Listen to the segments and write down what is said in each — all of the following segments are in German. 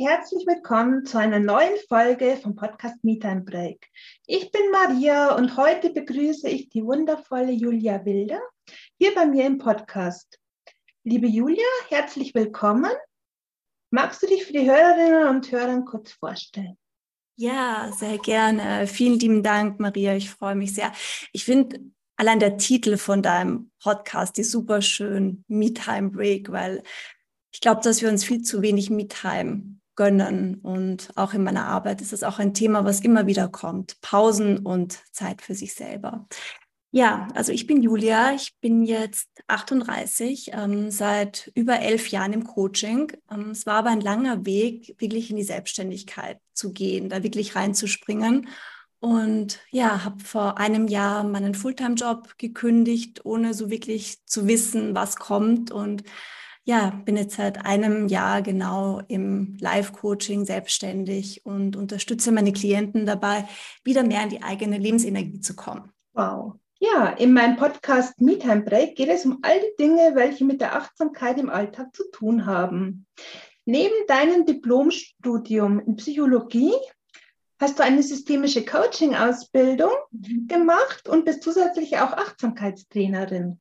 herzlich willkommen zu einer neuen Folge vom Podcast Meet and Break. Ich bin Maria und heute begrüße ich die wundervolle Julia Wilder hier bei mir im Podcast. Liebe Julia, herzlich willkommen. Magst du dich für die Hörerinnen und Hörer kurz vorstellen? Ja, sehr gerne. Vielen lieben Dank, Maria. Ich freue mich sehr. Ich finde allein der Titel von deinem Podcast ist super schön, Me Time Break, weil ich glaube, dass wir uns viel zu wenig Me-Time gönnen. Und auch in meiner Arbeit ist das auch ein Thema, was immer wieder kommt. Pausen und Zeit für sich selber. Ja, also ich bin Julia, ich bin jetzt 38, ähm, seit über elf Jahren im Coaching. Ähm, es war aber ein langer Weg, wirklich in die Selbstständigkeit zu gehen, da wirklich reinzuspringen. Und ja, habe vor einem Jahr meinen Fulltime-Job gekündigt, ohne so wirklich zu wissen, was kommt. Und ja, bin jetzt seit einem Jahr genau im Live-Coaching selbstständig und unterstütze meine Klienten dabei, wieder mehr in die eigene Lebensenergie zu kommen. Wow. Ja, in meinem Podcast Me Time Break geht es um all die Dinge, welche mit der Achtsamkeit im Alltag zu tun haben. Neben deinem Diplomstudium in Psychologie hast du eine systemische Coaching-Ausbildung mhm. gemacht und bist zusätzlich auch Achtsamkeitstrainerin.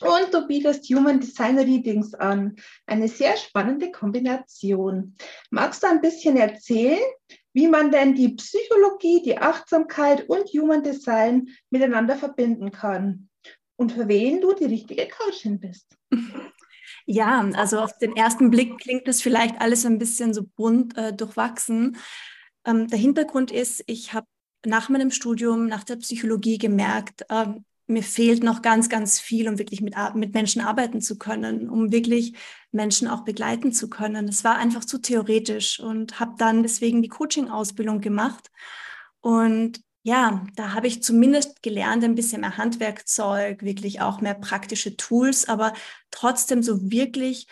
Und du bietest Human Design Readings an. Eine sehr spannende Kombination. Magst du ein bisschen erzählen, wie man denn die Psychologie, die Achtsamkeit und Human Design miteinander verbinden kann? Und für wen du die richtige Coachin bist? Ja, also auf den ersten Blick klingt das vielleicht alles ein bisschen so bunt äh, durchwachsen. Ähm, der Hintergrund ist, ich habe nach meinem Studium, nach der Psychologie gemerkt, ähm, mir fehlt noch ganz, ganz viel, um wirklich mit, mit Menschen arbeiten zu können, um wirklich Menschen auch begleiten zu können. Es war einfach zu theoretisch und habe dann deswegen die Coaching-Ausbildung gemacht. Und ja, da habe ich zumindest gelernt, ein bisschen mehr Handwerkzeug, wirklich auch mehr praktische Tools, aber trotzdem so wirklich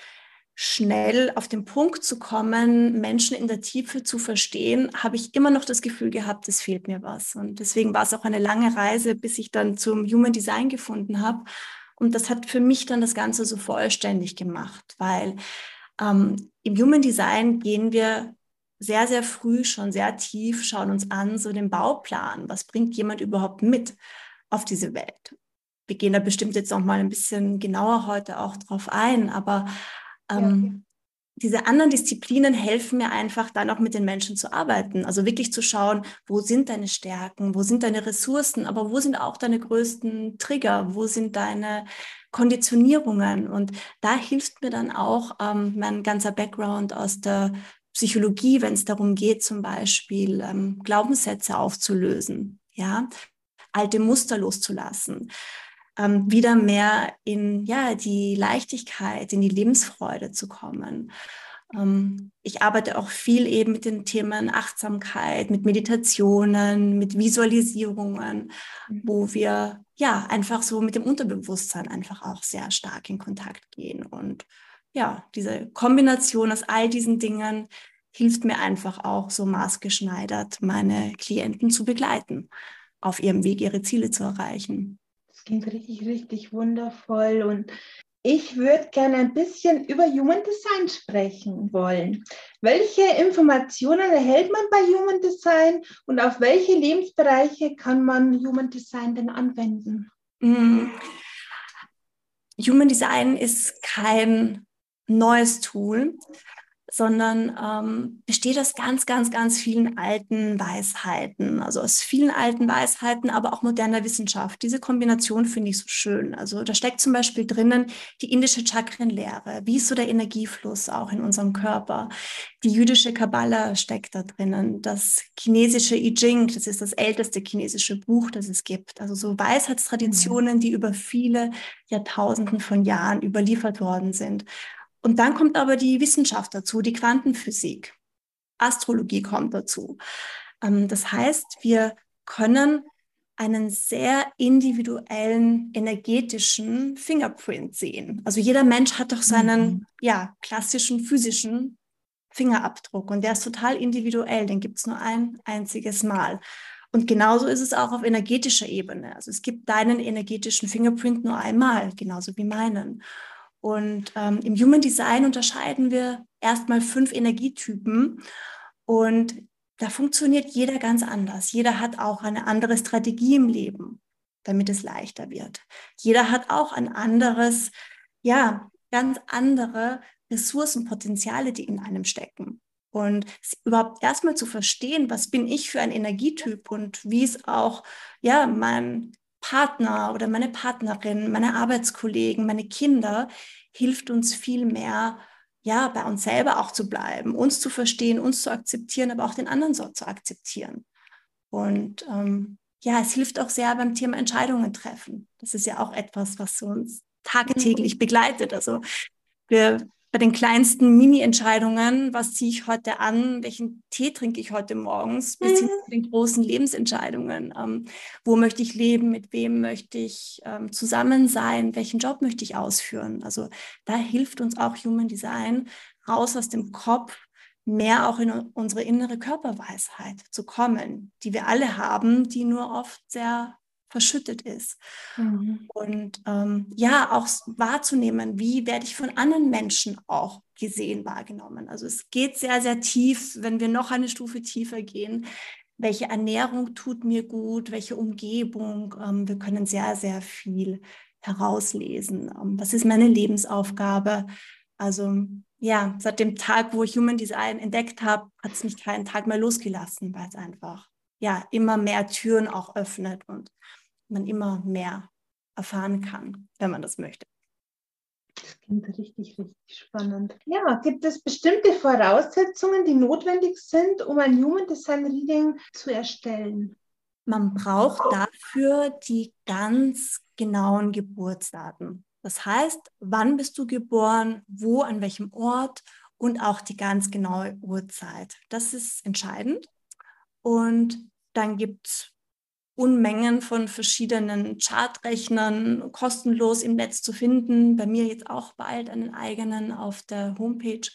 schnell auf den Punkt zu kommen, Menschen in der Tiefe zu verstehen, habe ich immer noch das Gefühl gehabt, es fehlt mir was. Und deswegen war es auch eine lange Reise, bis ich dann zum Human Design gefunden habe. Und das hat für mich dann das Ganze so vollständig gemacht, weil ähm, im Human Design gehen wir sehr, sehr früh schon sehr tief, schauen uns an, so den Bauplan. Was bringt jemand überhaupt mit auf diese Welt? Wir gehen da bestimmt jetzt noch mal ein bisschen genauer heute auch drauf ein, aber ähm, ja. Diese anderen Disziplinen helfen mir einfach, dann auch mit den Menschen zu arbeiten. Also wirklich zu schauen, wo sind deine Stärken, wo sind deine Ressourcen, aber wo sind auch deine größten Trigger, wo sind deine Konditionierungen. Und da hilft mir dann auch ähm, mein ganzer Background aus der Psychologie, wenn es darum geht, zum Beispiel ähm, Glaubenssätze aufzulösen, ja, alte Muster loszulassen ähm, wieder mehr in ja, die Leichtigkeit, in die Lebensfreude zu kommen. Ähm, ich arbeite auch viel eben mit den Themen Achtsamkeit, mit Meditationen, mit Visualisierungen, mhm. wo wir ja einfach so mit dem Unterbewusstsein einfach auch sehr stark in Kontakt gehen. Und ja, diese Kombination aus all diesen Dingen hilft mir einfach auch so maßgeschneidert, meine Klienten zu begleiten, auf ihrem Weg ihre Ziele zu erreichen klingt richtig, richtig wundervoll. Und ich würde gerne ein bisschen über Human Design sprechen wollen. Welche Informationen erhält man bei Human Design und auf welche Lebensbereiche kann man Human Design denn anwenden? Mm. Human Design ist kein neues Tool, sondern ähm, besteht aus ganz, ganz, ganz vielen alten Weisheiten, also aus vielen alten Weisheiten, aber auch moderner Wissenschaft. Diese Kombination finde ich so schön. Also da steckt zum Beispiel drinnen die indische Chakrenlehre, wie ist so der Energiefluss auch in unserem Körper. Die jüdische Kabbala steckt da drinnen, das chinesische I Ching, das ist das älteste chinesische Buch, das es gibt. Also so Weisheitstraditionen, die über viele Jahrtausenden von Jahren überliefert worden sind. Und dann kommt aber die Wissenschaft dazu, die Quantenphysik. Astrologie kommt dazu. Ähm, das heißt, wir können einen sehr individuellen energetischen Fingerprint sehen. Also jeder Mensch hat doch seinen mhm. ja, klassischen physischen Fingerabdruck und der ist total individuell, den gibt es nur ein einziges Mal. Und genauso ist es auch auf energetischer Ebene. Also es gibt deinen energetischen Fingerprint nur einmal, genauso wie meinen. Und ähm, im Human Design unterscheiden wir erstmal fünf Energietypen. Und da funktioniert jeder ganz anders. Jeder hat auch eine andere Strategie im Leben, damit es leichter wird. Jeder hat auch ein anderes, ja, ganz andere Ressourcenpotenziale, die in einem stecken. Und überhaupt erstmal zu verstehen, was bin ich für ein Energietyp und wie es auch, ja, mein Partner oder meine Partnerin, meine Arbeitskollegen, meine Kinder, hilft uns viel mehr, ja, bei uns selber auch zu bleiben, uns zu verstehen, uns zu akzeptieren, aber auch den anderen so zu akzeptieren. Und ähm, ja, es hilft auch sehr beim Thema Entscheidungen treffen. Das ist ja auch etwas, was uns tagtäglich begleitet. Also wir bei den kleinsten Mini-Entscheidungen, was ziehe ich heute an, welchen Tee trinke ich heute morgens, bis hin zu den großen Lebensentscheidungen. Ähm, wo möchte ich leben, mit wem möchte ich ähm, zusammen sein, welchen Job möchte ich ausführen. Also da hilft uns auch Human Design raus aus dem Kopf, mehr auch in unsere innere Körperweisheit zu kommen, die wir alle haben, die nur oft sehr verschüttet ist. Mhm. Und ähm, ja, auch wahrzunehmen, wie werde ich von anderen Menschen auch gesehen, wahrgenommen. Also es geht sehr, sehr tief, wenn wir noch eine Stufe tiefer gehen. Welche Ernährung tut mir gut, welche Umgebung. Ähm, wir können sehr, sehr viel herauslesen. Ähm, was ist meine Lebensaufgabe? Also ja, seit dem Tag, wo ich Human Design entdeckt habe, hat es mich keinen Tag mehr losgelassen, weil es einfach ja immer mehr Türen auch öffnet und man immer mehr erfahren kann, wenn man das möchte. Das klingt richtig, richtig spannend. Ja, gibt es bestimmte Voraussetzungen, die notwendig sind, um ein Human Design Reading zu erstellen? Man braucht dafür die ganz genauen Geburtsdaten. Das heißt, wann bist du geboren, wo, an welchem Ort und auch die ganz genaue Uhrzeit. Das ist entscheidend. Und dann gibt es Unmengen von verschiedenen Chartrechnern kostenlos im Netz zu finden. Bei mir jetzt auch bald einen eigenen auf der Homepage.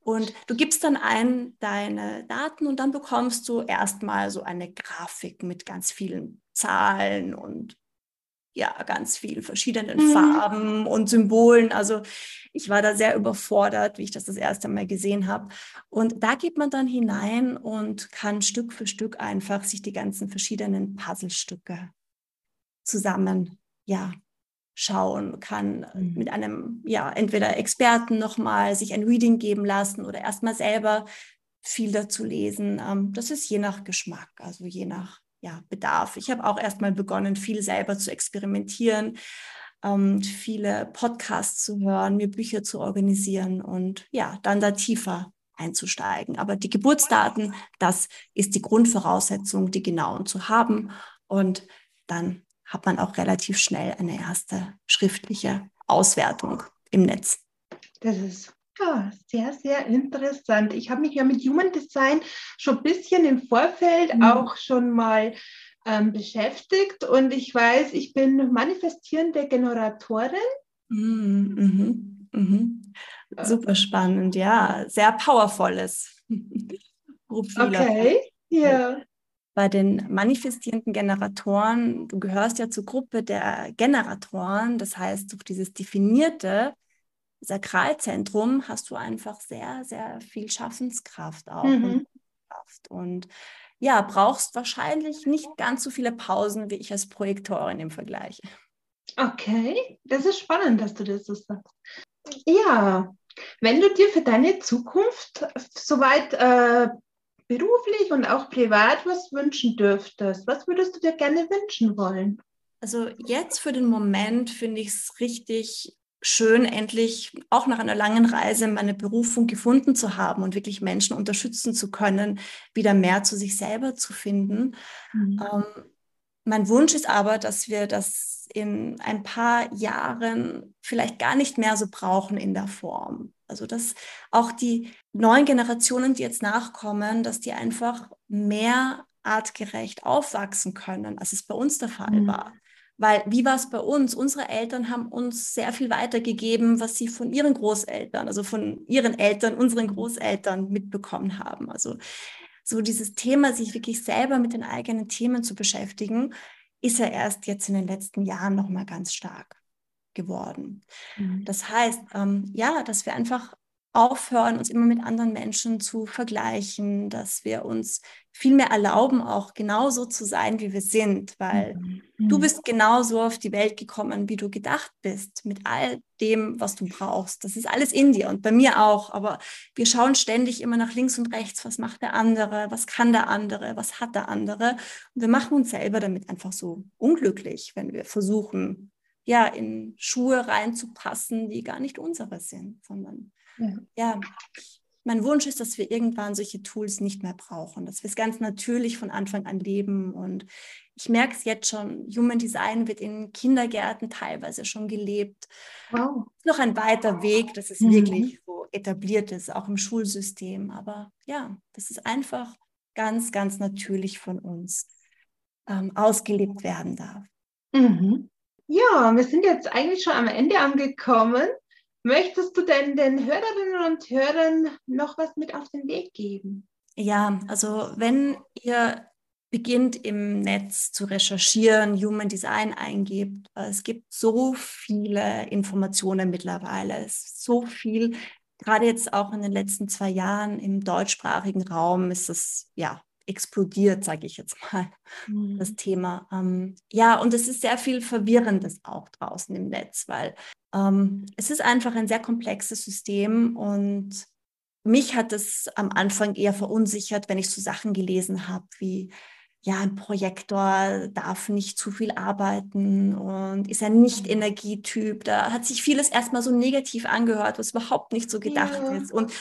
Und du gibst dann ein deine Daten und dann bekommst du erstmal so eine Grafik mit ganz vielen Zahlen und ja, ganz vielen verschiedenen mhm. Farben und Symbolen. Also ich war da sehr überfordert, wie ich das das erste Mal gesehen habe. Und da geht man dann hinein und kann Stück für Stück einfach sich die ganzen verschiedenen Puzzlestücke zusammen, ja, schauen, kann mhm. mit einem, ja, entweder Experten nochmal sich ein Reading geben lassen oder erstmal selber viel dazu lesen. Ähm, das ist je nach Geschmack, also je nach ja, Bedarf. Ich habe auch erstmal begonnen, viel selber zu experimentieren, ähm, viele Podcasts zu hören, mir Bücher zu organisieren und ja, dann da tiefer einzusteigen. Aber die Geburtsdaten, das ist die Grundvoraussetzung, die genauen zu haben. Und dann hat man auch relativ schnell eine erste schriftliche Auswertung im Netz. Das ist ja, sehr, sehr interessant. Ich habe mich ja mit Human Design schon ein bisschen im Vorfeld mhm. auch schon mal ähm, beschäftigt und ich weiß, ich bin manifestierende Generatorin. Mhm, mhm, mhm. Super spannend, ja, sehr powervolles. Okay, ja. Bei den manifestierenden Generatoren, du gehörst ja zur Gruppe der Generatoren, das heißt, durch dieses definierte Sakralzentrum hast du einfach sehr, sehr viel Schaffenskraft auch. Mhm. Und ja, brauchst wahrscheinlich nicht ganz so viele Pausen wie ich als Projektorin im Vergleich. Okay, das ist spannend, dass du das so sagst. Ja, wenn du dir für deine Zukunft soweit äh, beruflich und auch privat was wünschen dürftest, was würdest du dir gerne wünschen wollen? Also jetzt für den Moment finde ich es richtig schön, endlich auch nach einer langen Reise meine Berufung gefunden zu haben und wirklich Menschen unterstützen zu können, wieder mehr zu sich selber zu finden. Mhm. Ähm, mein Wunsch ist aber, dass wir das in ein paar Jahren vielleicht gar nicht mehr so brauchen in der Form. Also dass auch die neuen Generationen, die jetzt nachkommen, dass die einfach mehr artgerecht aufwachsen können, als es bei uns der Fall mhm. war. Weil wie war es bei uns? Unsere Eltern haben uns sehr viel weitergegeben, was sie von ihren Großeltern, also von ihren Eltern, unseren Großeltern mitbekommen haben. Also so dieses Thema, sich wirklich selber mit den eigenen Themen zu beschäftigen, ist ja erst jetzt in den letzten Jahren nochmal ganz stark geworden. Mhm. Das heißt, ähm, ja, dass wir einfach aufhören, uns immer mit anderen Menschen zu vergleichen, dass wir uns viel mehr erlauben, auch genauso zu sein, wie wir sind, weil mhm. du mhm. bist genauso auf die Welt gekommen, wie du gedacht bist, mit all dem, was du brauchst. Das ist alles in dir und bei mir auch, aber wir schauen ständig immer nach links und rechts, was macht der andere, was kann der andere, was hat der andere und wir machen uns selber damit einfach so unglücklich, wenn wir versuchen, ja, in Schuhe reinzupassen, die gar nicht unsere sind, sondern ja. mein Wunsch ist, dass wir irgendwann solche Tools nicht mehr brauchen, dass wir es ganz natürlich von Anfang an leben. Und ich merke es jetzt schon, Human Design wird in Kindergärten teilweise schon gelebt. Wow. Ist noch ein weiter Weg, dass es mhm. wirklich so etabliert ist, auch im Schulsystem. Aber ja, das ist einfach ganz, ganz natürlich von uns ähm, ausgelebt werden darf. Mhm. Ja, wir sind jetzt eigentlich schon am Ende angekommen. Möchtest du denn den Hörerinnen und Hörern noch was mit auf den Weg geben? Ja, also wenn ihr beginnt im Netz zu recherchieren, Human Design eingibt, äh, es gibt so viele Informationen mittlerweile, es ist so viel, gerade jetzt auch in den letzten zwei Jahren im deutschsprachigen Raum ist es ja explodiert, sage ich jetzt mal, mhm. das Thema. Ähm, ja, und es ist sehr viel Verwirrendes auch draußen im Netz, weil ähm, es ist einfach ein sehr komplexes System und mich hat es am Anfang eher verunsichert, wenn ich so Sachen gelesen habe wie, ja, ein Projektor darf nicht zu viel arbeiten und ist ein Nicht-Energietyp. Da hat sich vieles erstmal so negativ angehört, was überhaupt nicht so gedacht ja. ist. Und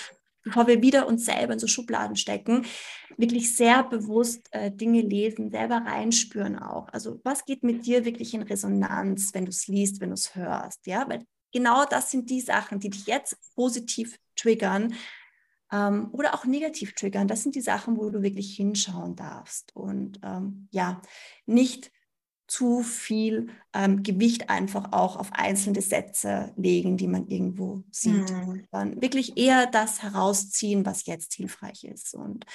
bevor wir wieder uns selber in so Schubladen stecken, wirklich sehr bewusst äh, Dinge lesen, selber reinspüren auch. Also was geht mit dir wirklich in Resonanz, wenn du es liest, wenn du es hörst, ja? Weil genau das sind die Sachen, die dich jetzt positiv triggern ähm, oder auch negativ triggern. Das sind die Sachen, wo du wirklich hinschauen darfst und ähm, ja, nicht zu viel ähm, Gewicht einfach auch auf einzelne Sätze legen, die man irgendwo sieht. Mhm. Dann wirklich eher das herausziehen, was jetzt hilfreich ist. Und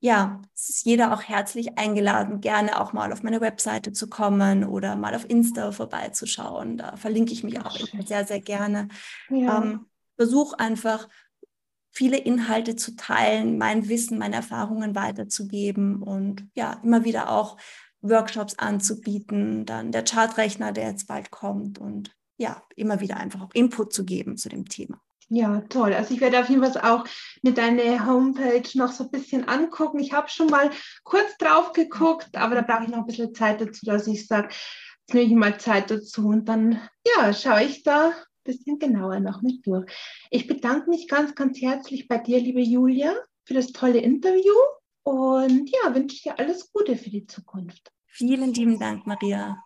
ja, es ist jeder auch herzlich eingeladen, gerne auch mal auf meine Webseite zu kommen oder mal auf Insta vorbeizuschauen. Da verlinke ich mich auch immer sehr, sehr gerne. Ja. Ähm, versuch einfach viele Inhalte zu teilen, mein Wissen, meine Erfahrungen weiterzugeben und ja, immer wieder auch Workshops anzubieten, dann der Chartrechner, der jetzt bald kommt und ja, immer wieder einfach auch Input zu geben zu dem Thema. Ja, toll. Also ich werde auf jeden Fall auch mit deiner Homepage noch so ein bisschen angucken. Ich habe schon mal kurz drauf geguckt, aber da brauche ich noch ein bisschen Zeit dazu, dass ich sage, jetzt nehme ich mal Zeit dazu und dann ja, schaue ich da ein bisschen genauer noch mit durch. Ich bedanke mich ganz, ganz herzlich bei dir, liebe Julia, für das tolle Interview und ja, wünsche dir alles Gute für die Zukunft. Vielen lieben Dank, Maria.